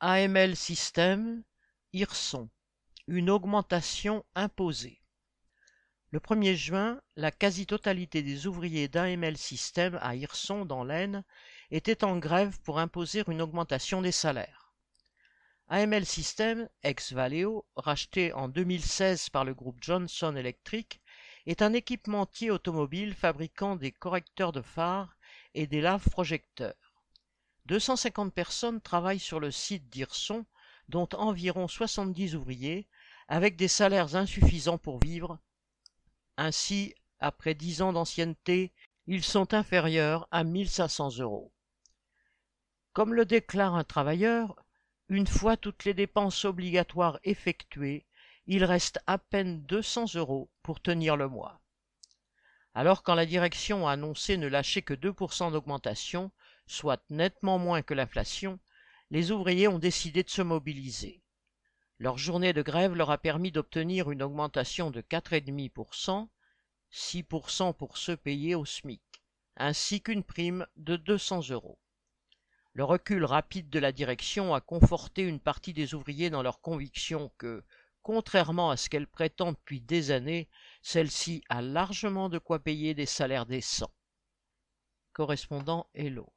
AML System, Hirson, une augmentation imposée. Le 1er juin, la quasi-totalité des ouvriers d'AML System à Hirson, dans l'Aisne, étaient en grève pour imposer une augmentation des salaires. AML System, ex-Valeo, racheté en 2016 par le groupe Johnson Electric, est un équipementier automobile fabriquant des correcteurs de phares et des laves-projecteurs. 250 personnes travaillent sur le site d'Hirson, dont environ 70 ouvriers, avec des salaires insuffisants pour vivre. Ainsi, après 10 ans d'ancienneté, ils sont inférieurs à 1500 euros. Comme le déclare un travailleur, une fois toutes les dépenses obligatoires effectuées, il reste à peine 200 euros pour tenir le mois. Alors quand la direction a annoncé ne lâcher que 2% d'augmentation, soit nettement moins que l'inflation, les ouvriers ont décidé de se mobiliser. Leur journée de grève leur a permis d'obtenir une augmentation de 4,5%, 6% pour ceux payés au SMIC, ainsi qu'une prime de 200 euros. Le recul rapide de la direction a conforté une partie des ouvriers dans leur conviction que, contrairement à ce qu'elle prétend depuis des années, celle-ci a largement de quoi payer des salaires décents. Correspondant Hello.